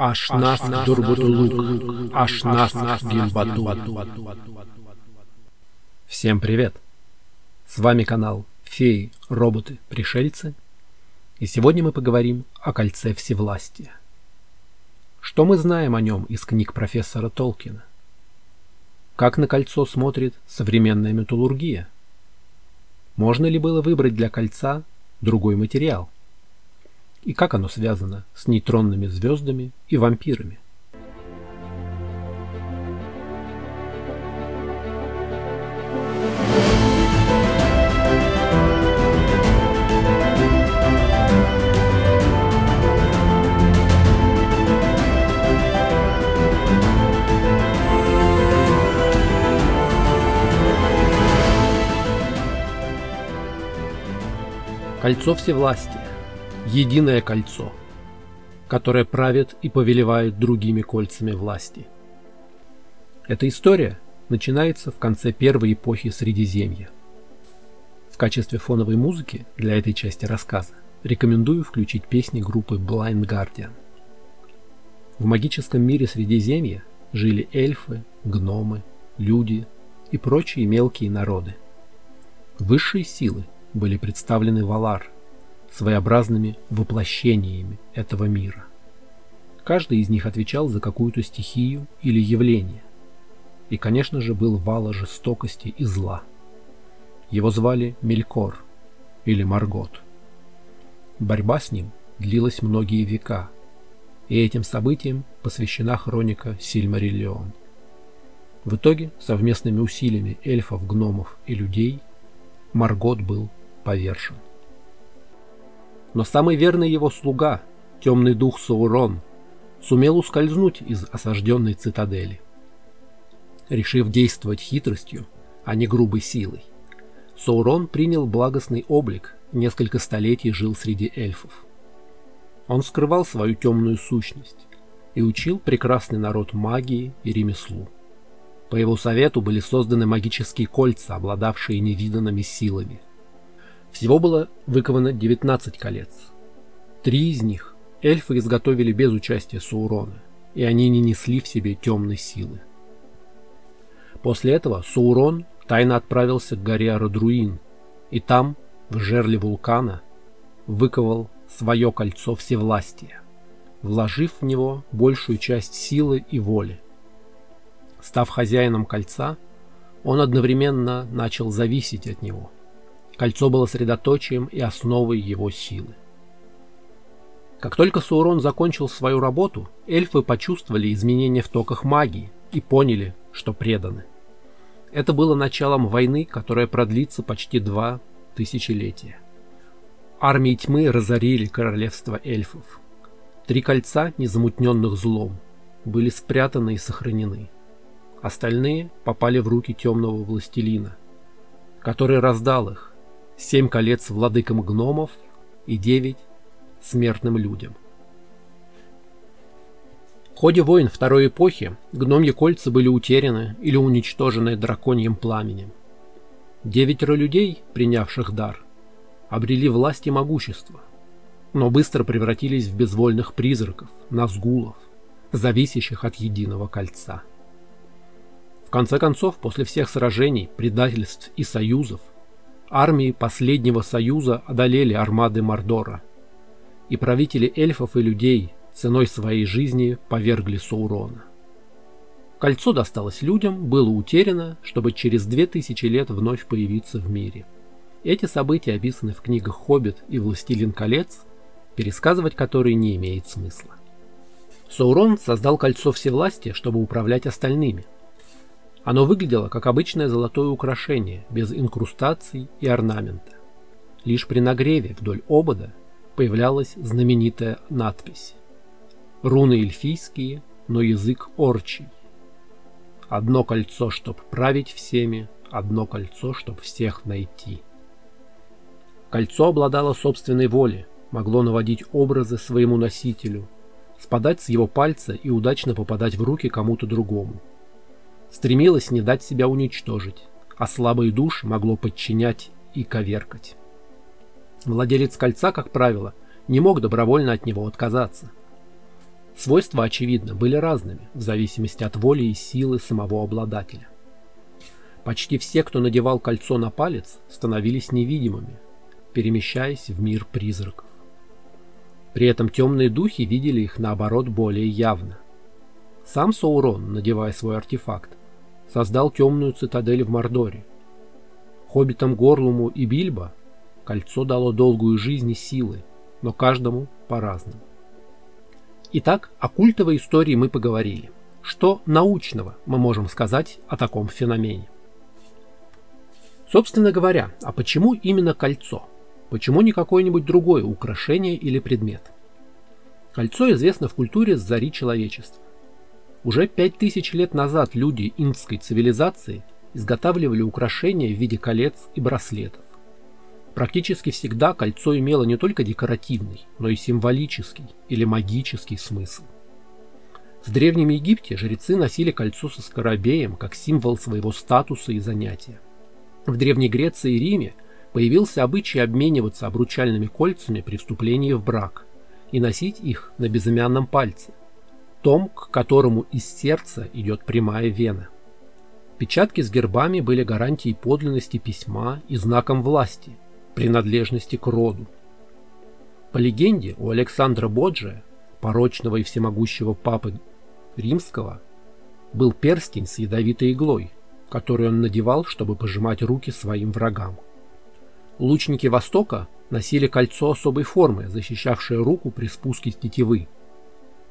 Аш нас дурбутулук, аш нас гимбату. Всем привет! С вами канал Феи, роботы, пришельцы. И сегодня мы поговорим о кольце всевластия. Что мы знаем о нем из книг профессора Толкина? Как на кольцо смотрит современная металлургия? Можно ли было выбрать для кольца другой материал? И как оно связано с нейтронными звездами и вампирами? Кольцо всевластия. Единое кольцо, которое правит и повелевает другими кольцами власти. Эта история начинается в конце первой эпохи Средиземья. В качестве фоновой музыки для этой части рассказа рекомендую включить песни группы Blind Guardian. В магическом мире Средиземья жили эльфы, гномы, люди и прочие мелкие народы. Высшие силы – были представлены Валар, своеобразными воплощениями этого мира. Каждый из них отвечал за какую-то стихию или явление. И, конечно же, был Вала жестокости и зла. Его звали Мелькор или Маргот. Борьба с ним длилась многие века, и этим событиям посвящена хроника Сильмариллион. В итоге, совместными усилиями эльфов, гномов и людей, Маргот был повержен. Но самый верный его слуга, темный дух Саурон, сумел ускользнуть из осажденной цитадели. Решив действовать хитростью, а не грубой силой, Саурон принял благостный облик и несколько столетий жил среди эльфов. Он скрывал свою темную сущность и учил прекрасный народ магии и ремеслу. По его совету были созданы магические кольца, обладавшие невиданными силами – всего было выковано 19 колец. Три из них эльфы изготовили без участия Саурона, и они не несли в себе темной силы. После этого Саурон тайно отправился к горе Арадруин, и там, в жерле вулкана, выковал свое кольцо всевластия, вложив в него большую часть силы и воли. Став хозяином кольца, он одновременно начал зависеть от него – Кольцо было средоточием и основой его силы. Как только Саурон закончил свою работу, эльфы почувствовали изменения в токах магии и поняли, что преданы. Это было началом войны, которая продлится почти два тысячелетия. Армии тьмы разорили королевство эльфов. Три кольца, незамутненных злом, были спрятаны и сохранены. Остальные попали в руки темного властелина, который раздал их, семь колец владыкам гномов и девять смертным людям. В ходе войн второй эпохи гномьи кольца были утеряны или уничтожены драконьим пламенем. Девятеро людей, принявших дар, обрели власть и могущество, но быстро превратились в безвольных призраков, назгулов, зависящих от единого кольца. В конце концов, после всех сражений, предательств и союзов, Армии последнего союза одолели армады Мордора, и правители эльфов и людей ценой своей жизни повергли Саурона. Кольцо досталось людям, было утеряно, чтобы через две тысячи лет вновь появиться в мире. Эти события описаны в книгах «Хоббит» и «Властелин колец», пересказывать которые не имеет смысла. Саурон создал кольцо всевластия, чтобы управлять остальными – оно выглядело как обычное золотое украшение, без инкрустаций и орнамента. Лишь при нагреве вдоль обода появлялась знаменитая надпись. Руны эльфийские, но язык орчий. Одно кольцо, чтоб править всеми, одно кольцо, чтоб всех найти. Кольцо обладало собственной волей, могло наводить образы своему носителю, спадать с его пальца и удачно попадать в руки кому-то другому стремилось не дать себя уничтожить, а слабые души могло подчинять и коверкать. Владелец кольца, как правило, не мог добровольно от него отказаться. Свойства, очевидно, были разными, в зависимости от воли и силы самого обладателя. Почти все, кто надевал кольцо на палец, становились невидимыми, перемещаясь в мир призраков. При этом темные духи видели их, наоборот, более явно. Сам Саурон, надевая свой артефакт, создал темную цитадель в Мордоре. Хоббитам Горлуму и Бильбо кольцо дало долгую жизнь и силы, но каждому по-разному. Итак, о культовой истории мы поговорили. Что научного мы можем сказать о таком феномене? Собственно говоря, а почему именно кольцо? Почему не какое-нибудь другое украшение или предмет? Кольцо известно в культуре с зари человечества. Уже пять тысяч лет назад люди индской цивилизации изготавливали украшения в виде колец и браслетов. Практически всегда кольцо имело не только декоративный, но и символический или магический смысл. В Древнем Египте жрецы носили кольцо со скоробеем как символ своего статуса и занятия. В Древней Греции и Риме появился обычай обмениваться обручальными кольцами при вступлении в брак и носить их на безымянном пальце, том, к которому из сердца идет прямая вена. Печатки с гербами были гарантией подлинности письма и знаком власти, принадлежности к роду. По легенде, у Александра Боджия, порочного и всемогущего папы римского, был перстень с ядовитой иглой, который он надевал, чтобы пожимать руки своим врагам. Лучники Востока носили кольцо особой формы, защищавшее руку при спуске с тетивы.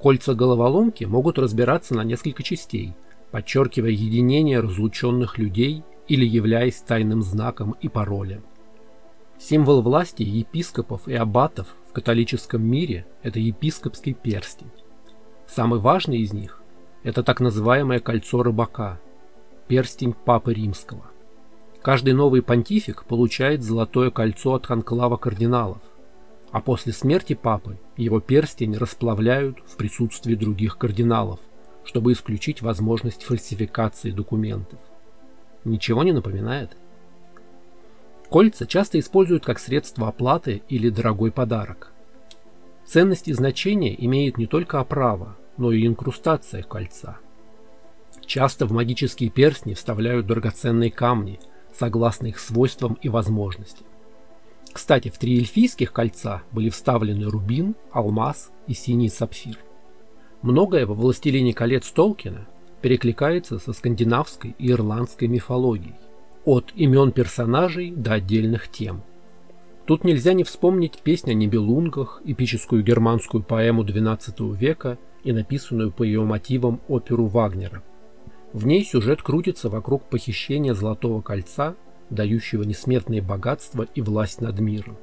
Кольца головоломки могут разбираться на несколько частей, подчеркивая единение разлученных людей или являясь тайным знаком и паролем. Символ власти епископов и аббатов в католическом мире – это епископский перстень. Самый важный из них – это так называемое кольцо рыбака – перстень Папы Римского. Каждый новый понтифик получает золотое кольцо от конклава кардиналов, а после смерти Папы его перстень расплавляют в присутствии других кардиналов, чтобы исключить возможность фальсификации документов. Ничего не напоминает? Кольца часто используют как средство оплаты или дорогой подарок. Ценность и значение имеет не только оправа, но и инкрустация кольца – Часто в магические перстни вставляют драгоценные камни, согласно их свойствам и возможностям. Кстати, в три эльфийских кольца были вставлены рубин, алмаз и синий сапфир. Многое во «Властелине колец» Толкина перекликается со скандинавской и ирландской мифологией, от имен персонажей до отдельных тем. Тут нельзя не вспомнить песню о Нибелунгах, эпическую германскую поэму XII века и написанную по ее мотивам оперу Вагнера – в ней сюжет крутится вокруг похищения Золотого Кольца, дающего несметные богатства и власть над миром.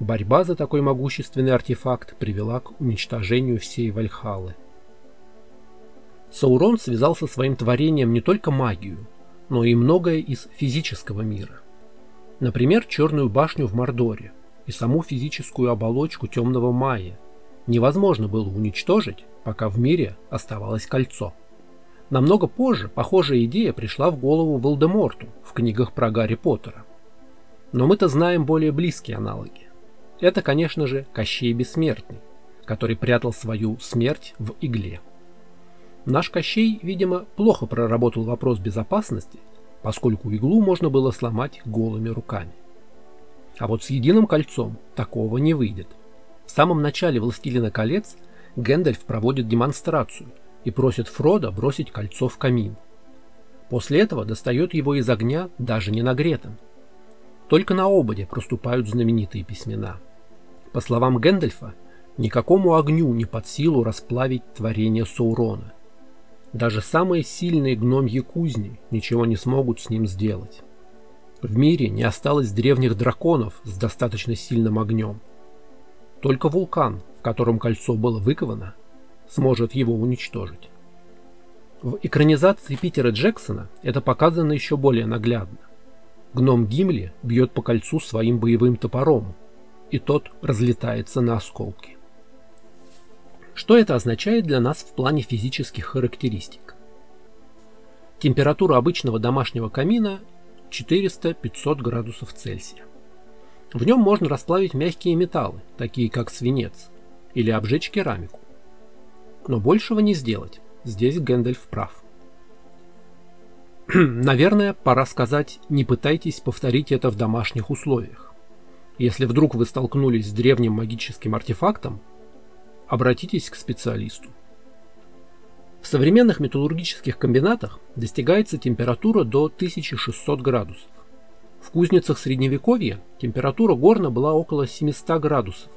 Борьба за такой могущественный артефакт привела к уничтожению всей Вальхалы. Саурон связал со своим творением не только магию, но и многое из физического мира. Например, Черную башню в Мордоре и саму физическую оболочку Темного Майя невозможно было уничтожить, пока в мире оставалось кольцо. Намного позже похожая идея пришла в голову Волдеморту в книгах про Гарри Поттера. Но мы-то знаем более близкие аналоги. Это, конечно же, Кощей Бессмертный, который прятал свою смерть в игле. Наш Кощей, видимо, плохо проработал вопрос безопасности, поскольку иглу можно было сломать голыми руками. А вот с единым кольцом такого не выйдет. В самом начале «Властелина колец» Гэндальф проводит демонстрацию – и просит Фрода бросить кольцо в камин. После этого достает его из огня даже не нагретым. Только на ободе проступают знаменитые письмена. По словам Гэндальфа, никакому огню не под силу расплавить творение Саурона. Даже самые сильные гномьи кузни ничего не смогут с ним сделать. В мире не осталось древних драконов с достаточно сильным огнем. Только вулкан, в котором кольцо было выковано, сможет его уничтожить. В экранизации Питера Джексона это показано еще более наглядно. Гном Гимли бьет по кольцу своим боевым топором, и тот разлетается на осколки. Что это означает для нас в плане физических характеристик? Температура обычного домашнего камина 400-500 градусов Цельсия. В нем можно расплавить мягкие металлы, такие как свинец, или обжечь керамику. Но большего не сделать. Здесь Гэндальф прав. Наверное, пора сказать, не пытайтесь повторить это в домашних условиях. Если вдруг вы столкнулись с древним магическим артефактом, обратитесь к специалисту. В современных металлургических комбинатах достигается температура до 1600 градусов. В кузницах средневековья температура горна была около 700 градусов.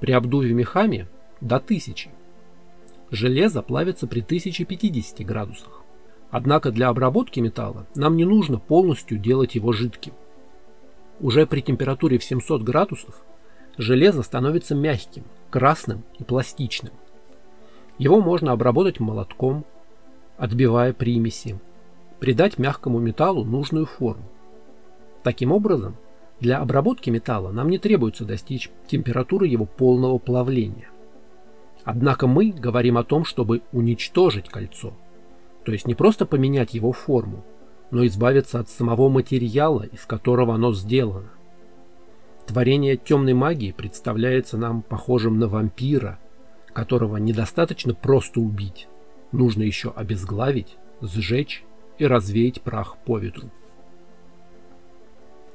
При обдуве мехами до 1000. Железо плавится при 1050 градусах. Однако для обработки металла нам не нужно полностью делать его жидким. Уже при температуре в 700 градусов железо становится мягким, красным и пластичным. Его можно обработать молотком, отбивая примеси, придать мягкому металлу нужную форму. Таким образом, для обработки металла нам не требуется достичь температуры его полного плавления. Однако мы говорим о том, чтобы уничтожить кольцо, то есть не просто поменять его форму, но избавиться от самого материала, из которого оно сделано. Творение темной магии представляется нам похожим на вампира, которого недостаточно просто убить, нужно еще обезглавить, сжечь и развеять прах по ветру.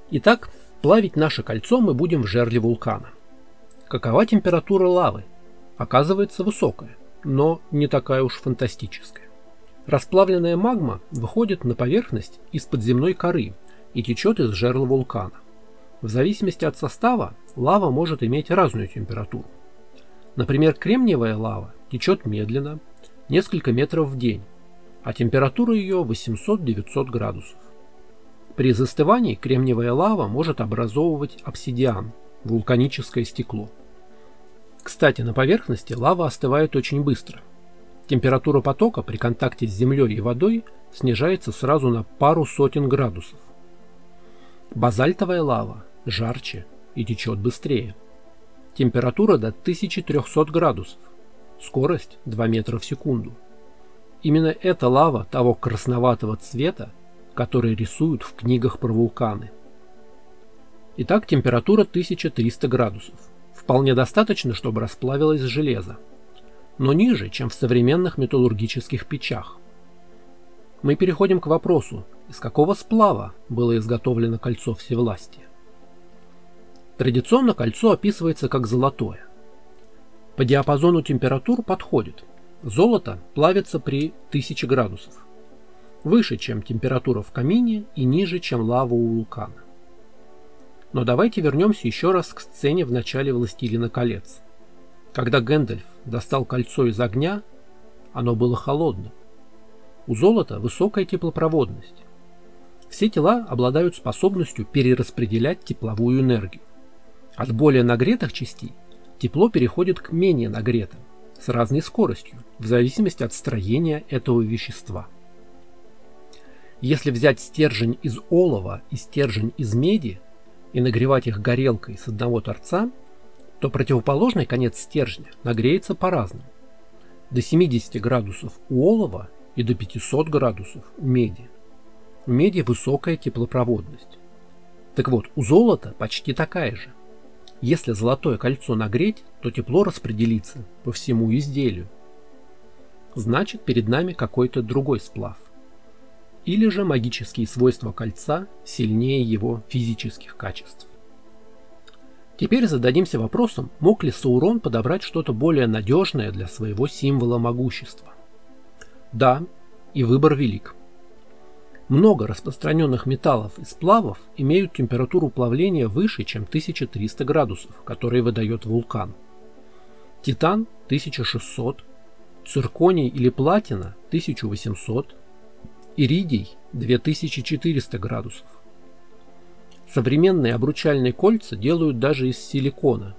Итак, плавить наше кольцо мы будем в жерле вулкана. Какова температура лавы? Оказывается высокая, но не такая уж фантастическая. Расплавленная магма выходит на поверхность из-под земной коры и течет из жерла вулкана. В зависимости от состава лава может иметь разную температуру. Например, кремниевая лава течет медленно, несколько метров в день, а температура ее 800-900 градусов. При застывании кремниевая лава может образовывать обсидиан, вулканическое стекло. Кстати, на поверхности лава остывает очень быстро – Температура потока при контакте с землей и водой снижается сразу на пару сотен градусов. Базальтовая лава жарче и течет быстрее. Температура до 1300 градусов. Скорость 2 метра в секунду. Именно эта лава того красноватого цвета, который рисуют в книгах про вулканы. Итак, температура 1300 градусов. Вполне достаточно, чтобы расплавилось железо но ниже, чем в современных металлургических печах. Мы переходим к вопросу, из какого сплава было изготовлено кольцо всевластия. Традиционно кольцо описывается как золотое. По диапазону температур подходит. Золото плавится при 1000 градусов. Выше, чем температура в камине и ниже, чем лава у вулкана. Но давайте вернемся еще раз к сцене в начале «Властелина колец». Когда Гэндальф достал кольцо из огня, оно было холодным. У золота высокая теплопроводность. Все тела обладают способностью перераспределять тепловую энергию. От более нагретых частей тепло переходит к менее нагретым с разной скоростью, в зависимости от строения этого вещества. Если взять стержень из олова и стержень из меди и нагревать их горелкой с одного торца – то противоположный конец стержня нагреется по-разному. До 70 градусов у олова и до 500 градусов у меди. У меди высокая теплопроводность. Так вот, у золота почти такая же. Если золотое кольцо нагреть, то тепло распределится по всему изделию. Значит, перед нами какой-то другой сплав. Или же магические свойства кольца сильнее его физических качеств. Теперь зададимся вопросом, мог ли Саурон подобрать что-то более надежное для своего символа могущества. Да, и выбор велик. Много распространенных металлов и сплавов имеют температуру плавления выше, чем 1300 градусов, которые выдает вулкан. Титан 1600, цирконий или платина 1800, иридий 2400 градусов. Современные обручальные кольца делают даже из силикона.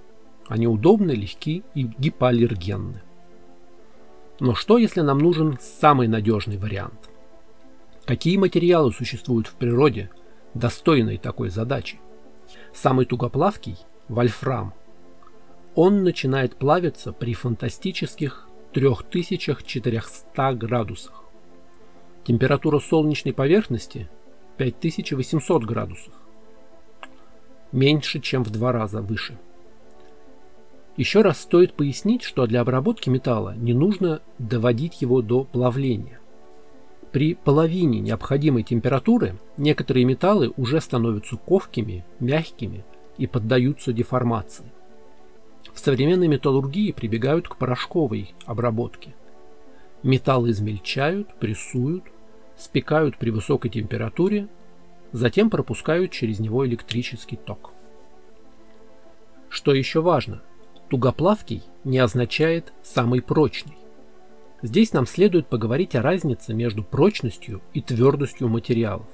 Они удобны, легки и гипоаллергенны. Но что, если нам нужен самый надежный вариант? Какие материалы существуют в природе, достойные такой задачи? Самый тугоплавкий – вольфрам. Он начинает плавиться при фантастических 3400 градусах. Температура солнечной поверхности – 5800 градусов меньше, чем в два раза выше. Еще раз стоит пояснить, что для обработки металла не нужно доводить его до плавления. При половине необходимой температуры некоторые металлы уже становятся ковкими, мягкими и поддаются деформации. В современной металлургии прибегают к порошковой обработке. Металлы измельчают, прессуют, спекают при высокой температуре, затем пропускают через него электрический ток. Что еще важно – Тугоплавкий не означает «самый прочный». Здесь нам следует поговорить о разнице между прочностью и твердостью материалов.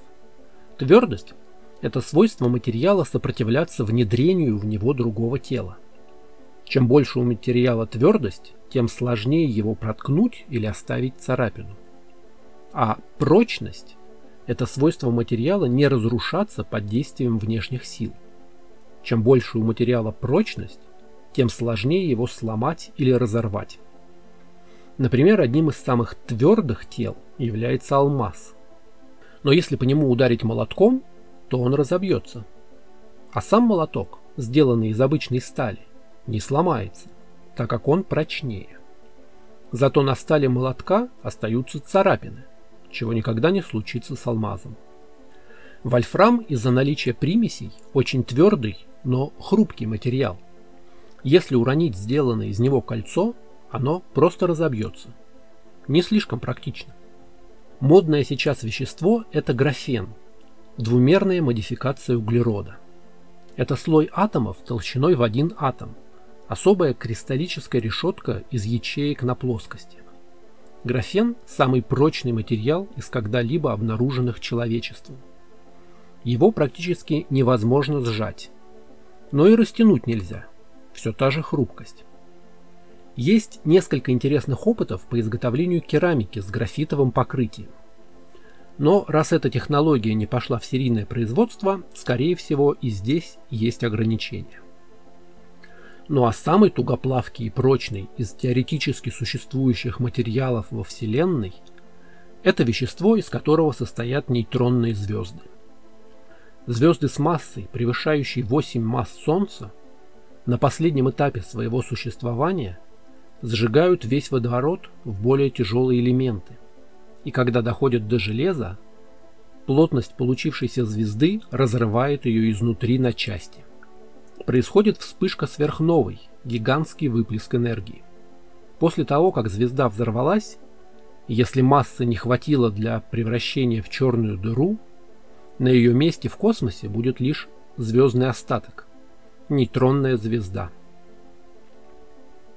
Твердость – это свойство материала сопротивляться внедрению в него другого тела. Чем больше у материала твердость, тем сложнее его проткнуть или оставить царапину. А прочность – это свойство материала не разрушаться под действием внешних сил. Чем больше у материала прочность, тем сложнее его сломать или разорвать. Например, одним из самых твердых тел является алмаз. Но если по нему ударить молотком, то он разобьется. А сам молоток, сделанный из обычной стали, не сломается, так как он прочнее. Зато на стали молотка остаются царапины, чего никогда не случится с алмазом. Вольфрам из-за наличия примесей очень твердый, но хрупкий материал – если уронить сделанное из него кольцо, оно просто разобьется. Не слишком практично. Модное сейчас вещество – это графен, двумерная модификация углерода. Это слой атомов толщиной в один атом, особая кристаллическая решетка из ячеек на плоскости. Графен – самый прочный материал из когда-либо обнаруженных человечеством. Его практически невозможно сжать, но и растянуть нельзя – все та же хрупкость. Есть несколько интересных опытов по изготовлению керамики с графитовым покрытием. Но раз эта технология не пошла в серийное производство, скорее всего и здесь есть ограничения. Ну а самый тугоплавкий и прочный из теоретически существующих материалов во Вселенной – это вещество, из которого состоят нейтронные звезды. Звезды с массой, превышающей 8 масс Солнца, на последнем этапе своего существования сжигают весь водород в более тяжелые элементы. И когда доходят до железа, плотность получившейся звезды разрывает ее изнутри на части. Происходит вспышка сверхновой, гигантский выплеск энергии. После того, как звезда взорвалась, если массы не хватило для превращения в черную дыру, на ее месте в космосе будет лишь звездный остаток – нейтронная звезда.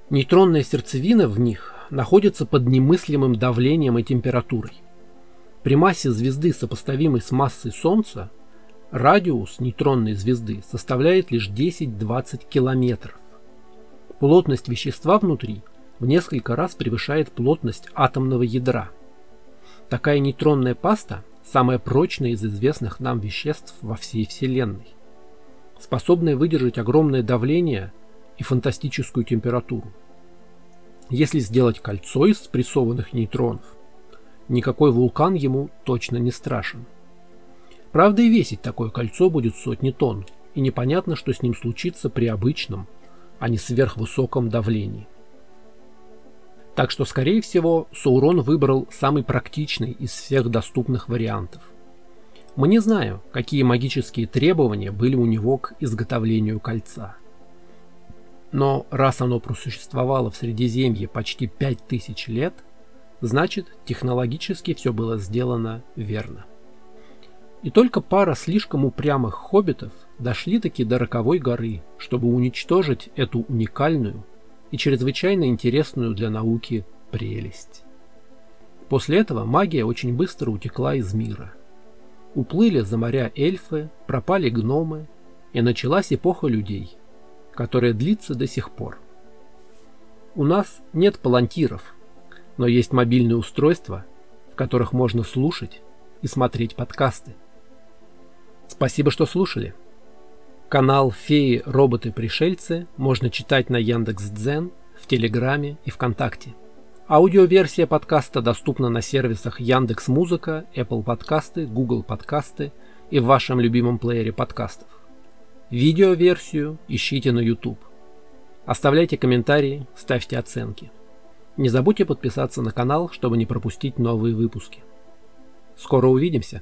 Нейтронная сердцевина в них находится под немыслимым давлением и температурой. При массе звезды, сопоставимой с массой Солнца, радиус нейтронной звезды составляет лишь 10-20 километров. Плотность вещества внутри в несколько раз превышает плотность атомного ядра. Такая нейтронная паста – самая прочная из известных нам веществ во всей Вселенной способное выдержать огромное давление и фантастическую температуру. Если сделать кольцо из спрессованных нейтронов, никакой вулкан ему точно не страшен. Правда и весить такое кольцо будет сотни тонн, и непонятно, что с ним случится при обычном, а не сверхвысоком давлении. Так что, скорее всего, Саурон выбрал самый практичный из всех доступных вариантов. Мы не знаем, какие магические требования были у него к изготовлению кольца. Но раз оно просуществовало в Средиземье почти 5000 лет, значит технологически все было сделано верно. И только пара слишком упрямых хоббитов дошли таки до Роковой горы, чтобы уничтожить эту уникальную и чрезвычайно интересную для науки прелесть. После этого магия очень быстро утекла из мира – Уплыли за моря эльфы, пропали гномы, и началась эпоха людей, которая длится до сих пор. У нас нет палантиров, но есть мобильные устройства, в которых можно слушать и смотреть подкасты. Спасибо, что слушали. Канал «Феи, роботы, пришельцы» можно читать на Яндекс.Дзен, в Телеграме и ВКонтакте. Аудиоверсия подкаста доступна на сервисах Яндекс Музыка, Apple Подкасты, Google Подкасты и в вашем любимом плеере подкастов. Видеоверсию ищите на YouTube. Оставляйте комментарии, ставьте оценки. Не забудьте подписаться на канал, чтобы не пропустить новые выпуски. Скоро увидимся!